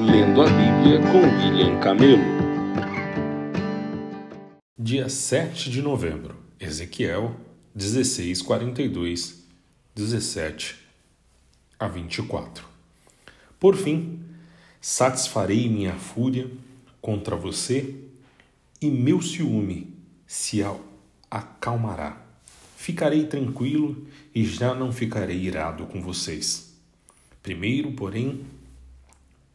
Lendo a Bíblia com William Camelo. Dia 7 de novembro, Ezequiel 16, 42, 17 a 24. Por fim, satisfarei minha fúria contra você e meu ciúme se acalmará. Ficarei tranquilo e já não ficarei irado com vocês. Primeiro, porém,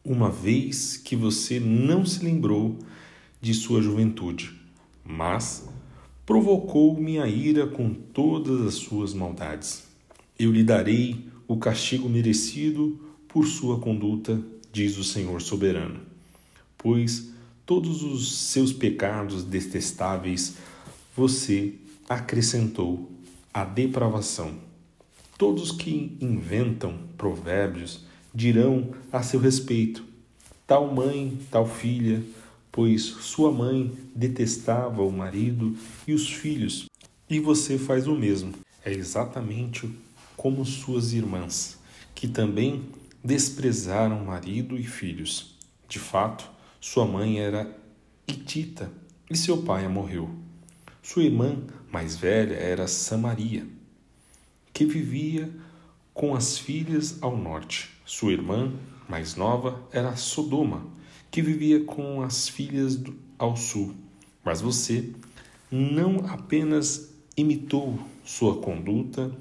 uma vez que você não se lembrou de sua juventude, mas provocou minha ira com todas as suas maldades. Eu lhe darei o castigo merecido por sua conduta, diz o Senhor soberano, pois todos os seus pecados detestáveis você acrescentou à depravação. Todos que inventam provérbios dirão a seu respeito: tal mãe, tal filha, pois sua mãe detestava o marido e os filhos, e você faz o mesmo. É exatamente como suas irmãs, que também desprezaram marido e filhos. De fato, sua mãe era Itita e seu pai morreu. Sua irmã mais velha era Samaria, que vivia com as filhas ao norte. Sua irmã, mais nova, era Sodoma, que vivia com as filhas ao sul. Mas você não apenas imitou sua conduta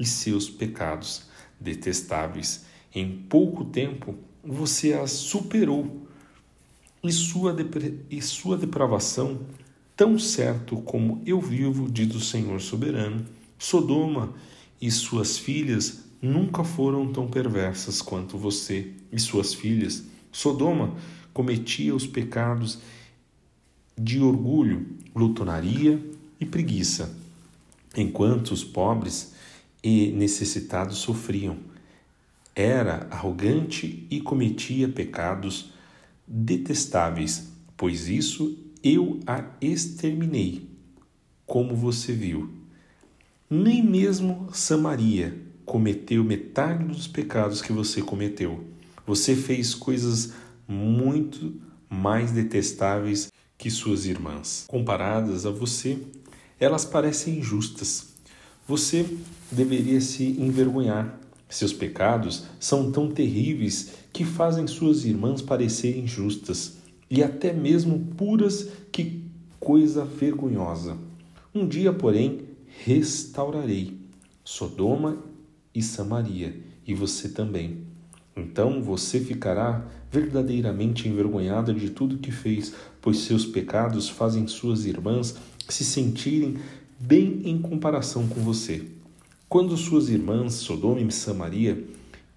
e seus pecados detestáveis, em pouco tempo você as superou. E sua, e sua depravação, tão certo como eu vivo, diz o Senhor soberano, Sodoma e suas filhas nunca foram tão perversas quanto você e suas filhas. Sodoma cometia os pecados de orgulho, glutonaria e preguiça, enquanto os pobres e necessitados sofriam. Era arrogante e cometia pecados detestáveis, pois isso eu a exterminei, como você viu. Nem mesmo Samaria cometeu metade dos pecados que você cometeu. Você fez coisas muito mais detestáveis que suas irmãs. Comparadas a você, elas parecem injustas. Você deveria se envergonhar. Seus pecados são tão terríveis que fazem suas irmãs parecerem justas e até mesmo puras. Que coisa vergonhosa! Um dia, porém, restaurarei Sodoma e Samaria, e você também. Então você ficará verdadeiramente envergonhada de tudo que fez, pois seus pecados fazem suas irmãs se sentirem bem em comparação com você. Quando suas irmãs Sodoma e Samaria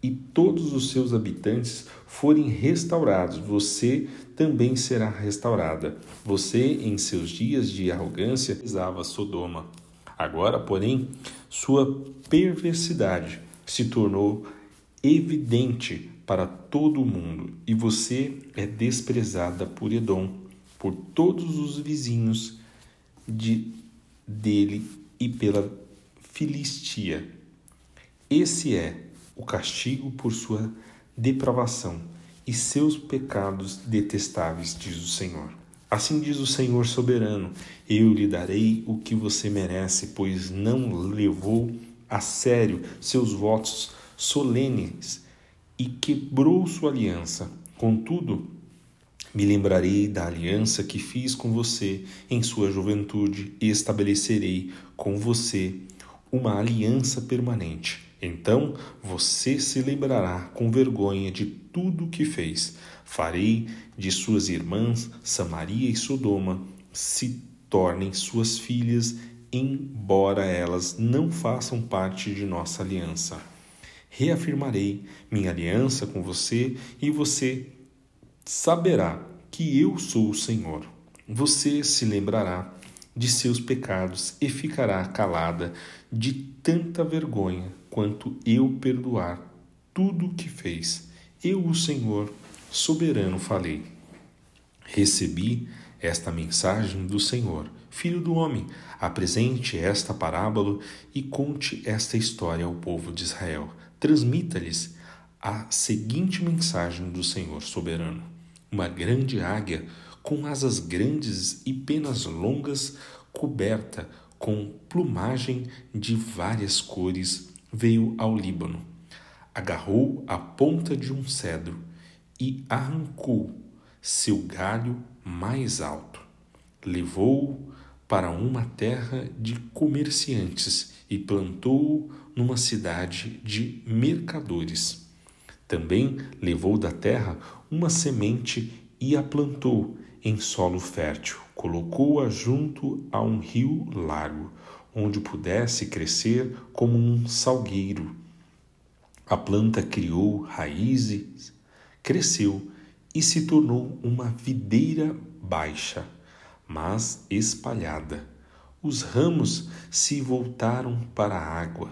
e todos os seus habitantes forem restaurados, você também será restaurada. Você, em seus dias de arrogância, pisava Sodoma. Agora, porém, sua perversidade se tornou evidente para todo o mundo e você é desprezada por Edom, por todos os vizinhos de, dele e pela Filistia. Esse é o castigo por sua depravação e seus pecados detestáveis, diz o Senhor. Assim diz o Senhor soberano: Eu lhe darei o que você merece, pois não levou a sério seus votos solenes e quebrou sua aliança. Contudo, me lembrarei da aliança que fiz com você em sua juventude e estabelecerei com você uma aliança permanente. Então você se lembrará com vergonha de tudo o que fez. Farei de suas irmãs Samaria e Sodoma se tornem suas filhas, embora elas não façam parte de nossa aliança. Reafirmarei minha aliança com você e você saberá que eu sou o Senhor. Você se lembrará de seus pecados e ficará calada de tanta vergonha quanto eu perdoar tudo o que fez. Eu, o Senhor, soberano, falei. Recebi esta mensagem do Senhor. Filho do homem, apresente esta parábola e conte esta história ao povo de Israel. Transmita-lhes a seguinte mensagem do Senhor soberano: Uma grande águia com asas grandes e penas longas, coberta com plumagem de várias cores, veio ao Líbano. Agarrou a ponta de um cedro e arrancou seu galho mais alto. Levou-o para uma terra de comerciantes e plantou-o numa cidade de mercadores. Também levou da terra uma semente e a plantou em solo fértil. Colocou-a junto a um rio largo, onde pudesse crescer como um salgueiro. A planta criou raízes, cresceu e se tornou uma videira baixa, mas espalhada. Os ramos se voltaram para a água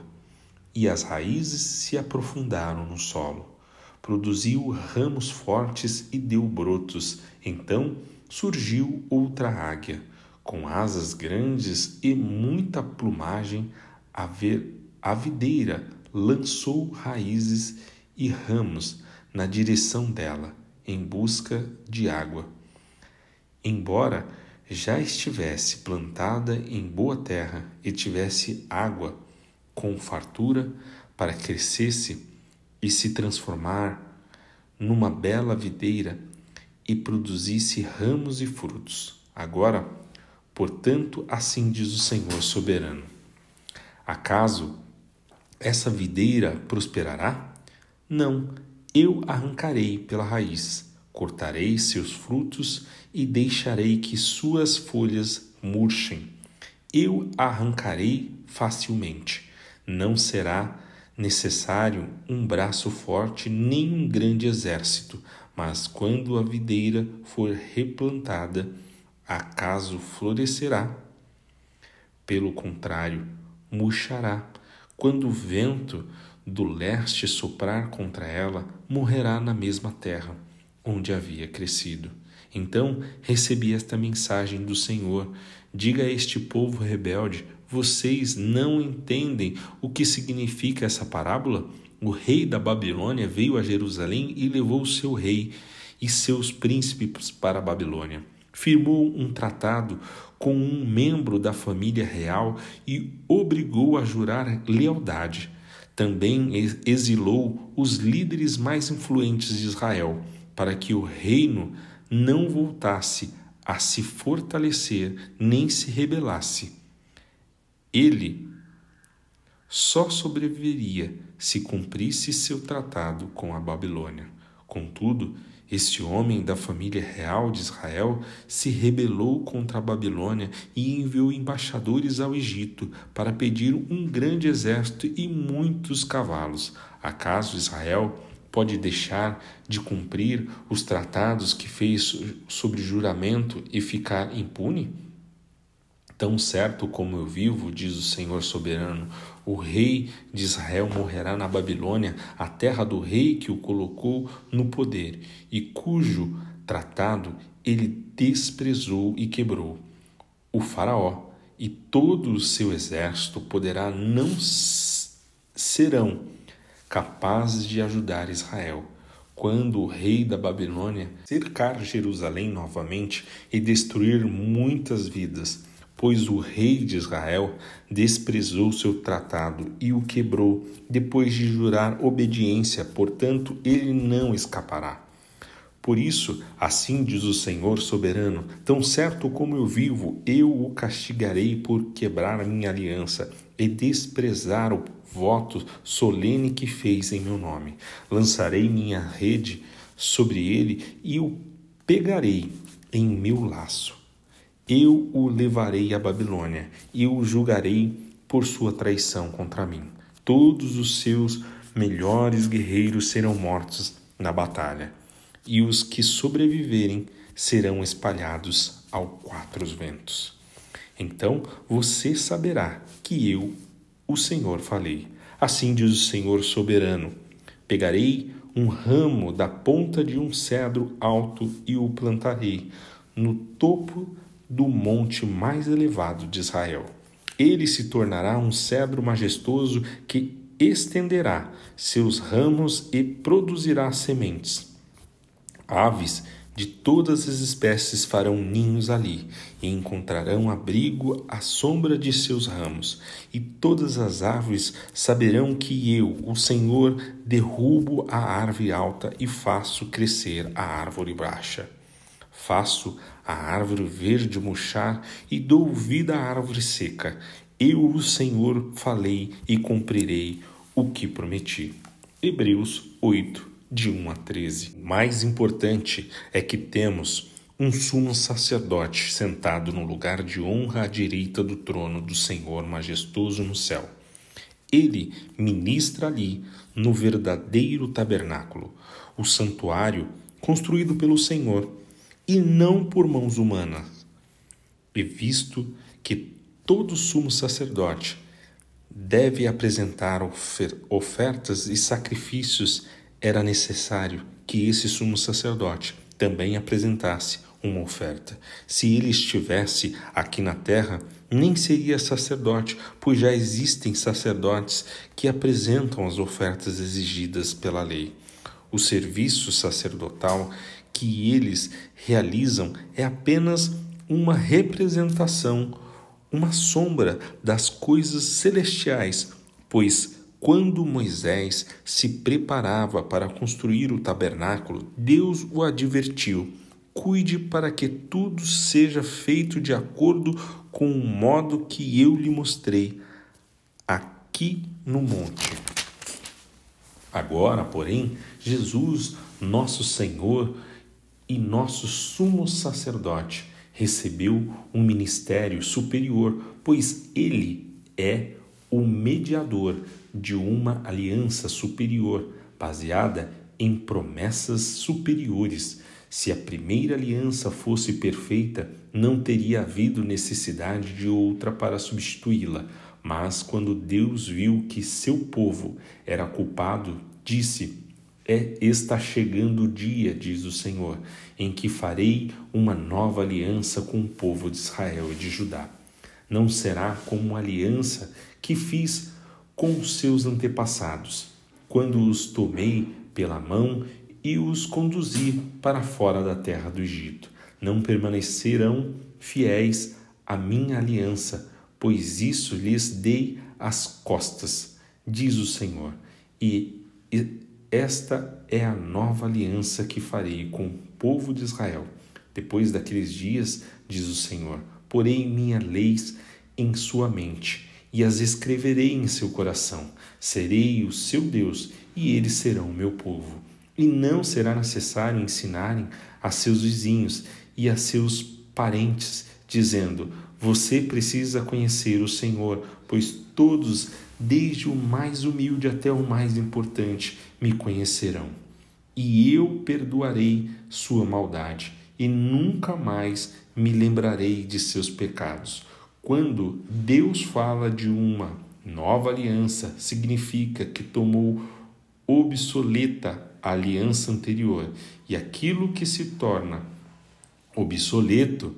e as raízes se aprofundaram no solo. Produziu ramos fortes e deu brotos. Então surgiu outra águia, com asas grandes e muita plumagem. A, ver, a videira lançou raízes e ramos na direção dela, em busca de água. Embora já estivesse plantada em boa terra e tivesse água com fartura para crescesse e se transformar numa bela videira e produzisse ramos e frutos. Agora, portanto, assim diz o Senhor soberano: Acaso essa videira prosperará? Não, eu arrancarei pela raiz, cortarei seus frutos e deixarei que suas folhas murchem. Eu arrancarei facilmente. Não será necessário um braço forte nem um grande exército, mas quando a videira for replantada, acaso florescerá? Pelo contrário, murchará. Quando o vento do leste soprar contra ela, morrerá na mesma terra onde havia crescido. Então recebi esta mensagem do Senhor: Diga a este povo rebelde: vocês não entendem o que significa essa parábola? O rei da Babilônia veio a Jerusalém e levou seu rei e seus príncipes para a Babilônia. Firmou um tratado com um membro da família real e obrigou a jurar lealdade. Também exilou os líderes mais influentes de Israel, para que o reino não voltasse a se fortalecer nem se rebelasse. Ele só sobreviveria se cumprisse seu tratado com a Babilônia. Contudo, este homem da família real de Israel se rebelou contra a Babilônia e enviou embaixadores ao Egito para pedir um grande exército e muitos cavalos. Acaso Israel pode deixar de cumprir os tratados que fez sobre juramento e ficar impune? Tão certo como eu vivo, diz o Senhor soberano, o rei de Israel morrerá na Babilônia, a terra do rei que o colocou no poder e cujo tratado ele desprezou e quebrou. O Faraó e todo o seu exército poderá não serão capazes de ajudar Israel. Quando o rei da Babilônia cercar Jerusalém novamente e destruir muitas vidas, pois o rei de Israel desprezou seu tratado e o quebrou, depois de jurar obediência, portanto, ele não escapará. Por isso, assim diz o Senhor soberano: tão certo como eu vivo, eu o castigarei por quebrar a minha aliança e desprezar o voto solene que fez em meu nome. Lançarei minha rede sobre ele e o pegarei em meu laço eu o levarei à Babilônia e o julgarei por sua traição contra mim. Todos os seus melhores guerreiros serão mortos na batalha, e os que sobreviverem serão espalhados aos quatro ventos. Então você saberá que eu, o Senhor, falei. Assim diz o Senhor soberano: Pegarei um ramo da ponta de um cedro alto e o plantarei no topo do monte mais elevado de Israel. Ele se tornará um cedro majestoso que estenderá seus ramos e produzirá sementes. Aves de todas as espécies farão ninhos ali, e encontrarão abrigo à sombra de seus ramos, e todas as árvores saberão que eu, o Senhor, derrubo a árvore alta e faço crescer a árvore baixa. Faço a árvore verde murchar e dou vida à árvore seca. Eu, o Senhor, falei e cumprirei o que prometi. Hebreus 8, de 1 a 13. Mais importante é que temos um sumo sacerdote sentado no lugar de honra à direita do trono do Senhor majestoso no céu. Ele ministra ali no verdadeiro tabernáculo, o santuário construído pelo Senhor e não por mãos humanas. E visto que todo sumo sacerdote deve apresentar ofertas e sacrifícios era necessário que esse sumo sacerdote também apresentasse uma oferta. Se ele estivesse aqui na terra, nem seria sacerdote, pois já existem sacerdotes que apresentam as ofertas exigidas pela lei. O serviço sacerdotal que eles realizam é apenas uma representação, uma sombra das coisas celestiais, pois quando Moisés se preparava para construir o tabernáculo, Deus o advertiu: cuide para que tudo seja feito de acordo com o modo que eu lhe mostrei aqui no monte. Agora, porém, Jesus, nosso Senhor e nosso sumo sacerdote, recebeu um ministério superior, pois ele é o mediador de uma aliança superior, baseada em promessas superiores. Se a primeira aliança fosse perfeita, não teria havido necessidade de outra para substituí-la. Mas quando Deus viu que seu povo era culpado, disse: É está chegando o dia, diz o Senhor, em que farei uma nova aliança com o povo de Israel e de Judá. Não será como a aliança que fiz com os seus antepassados, quando os tomei pela mão e os conduzi para fora da terra do Egito. Não permanecerão fiéis à minha aliança, pois isso lhes dei as costas, diz o Senhor. E esta é a nova aliança que farei com o povo de Israel. Depois daqueles dias, diz o Senhor, porei minha leis em sua mente e as escreverei em seu coração. Serei o seu Deus e eles serão meu povo. E não será necessário ensinarem a seus vizinhos e a seus parentes, dizendo: Você precisa conhecer o Senhor, pois todos, desde o mais humilde até o mais importante, me conhecerão. E eu perdoarei sua maldade, e nunca mais me lembrarei de seus pecados quando Deus fala de uma nova aliança, significa que tomou obsoleta a aliança anterior e aquilo que se torna obsoleto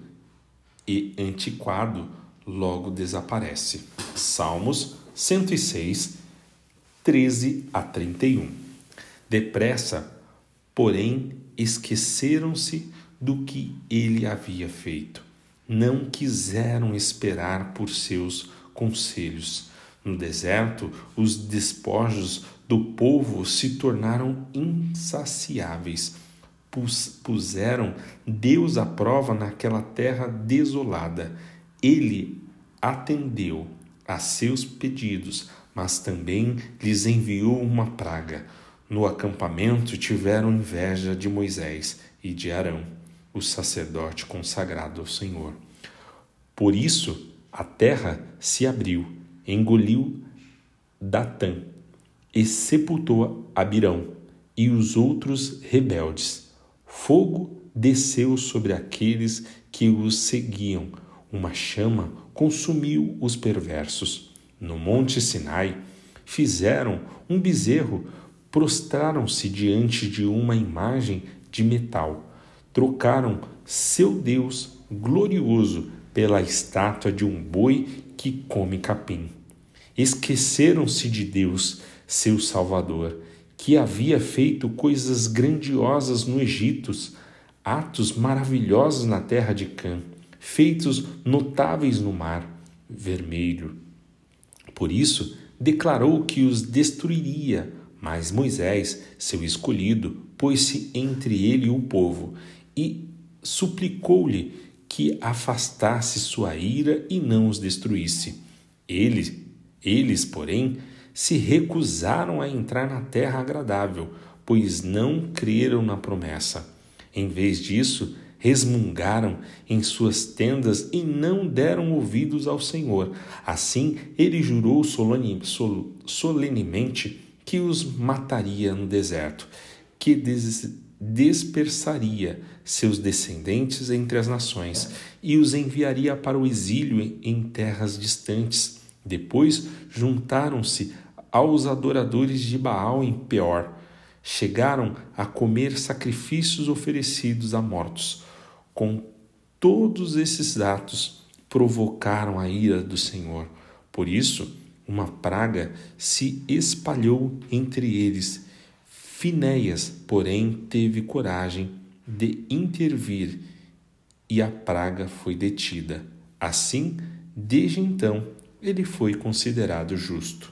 e antiquado logo desaparece. Salmos 106, 13 a 31. Depressa, porém, esqueceram-se do que ele havia feito não quiseram esperar por seus conselhos. No deserto, os despojos do povo se tornaram insaciáveis. Puseram Deus à prova naquela terra desolada. Ele atendeu a seus pedidos, mas também lhes enviou uma praga. No acampamento tiveram inveja de Moisés e de Arão o sacerdote consagrado ao Senhor. Por isso, a terra se abriu, engoliu Datã e sepultou Abirão e os outros rebeldes. Fogo desceu sobre aqueles que os seguiam. Uma chama consumiu os perversos. No monte Sinai, fizeram um bezerro, prostraram-se diante de uma imagem de metal trocaram seu Deus glorioso pela estátua de um boi que come capim. Esqueceram-se de Deus, seu Salvador, que havia feito coisas grandiosas no Egito, atos maravilhosos na terra de Cã, feitos notáveis no mar vermelho. Por isso, declarou que os destruiria, mas Moisés, seu escolhido, pôs-se entre ele e o povo e suplicou-lhe que afastasse sua ira e não os destruísse. Eles, eles, porém, se recusaram a entrar na terra agradável, pois não creram na promessa. Em vez disso, resmungaram em suas tendas e não deram ouvidos ao Senhor. Assim, ele jurou solenemente que os mataria no deserto, que dispersaria seus descendentes entre as nações e os enviaria para o exílio em terras distantes. Depois juntaram-se aos adoradores de Baal em Peor. Chegaram a comer sacrifícios oferecidos a mortos. Com todos esses atos provocaram a ira do Senhor. Por isso, uma praga se espalhou entre eles. Finéias, porém, teve coragem de intervir e a praga foi detida. Assim, desde então, ele foi considerado justo.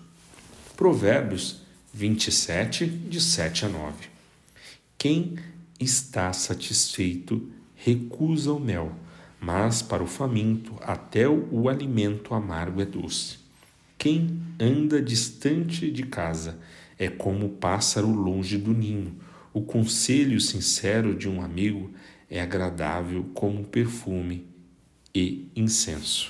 Provérbios 27, de 7 a 9. Quem está satisfeito recusa o mel, mas para o faminto até o alimento amargo é doce. Quem anda distante de casa é como o pássaro longe do ninho. O conselho sincero de um amigo é agradável como perfume e incenso.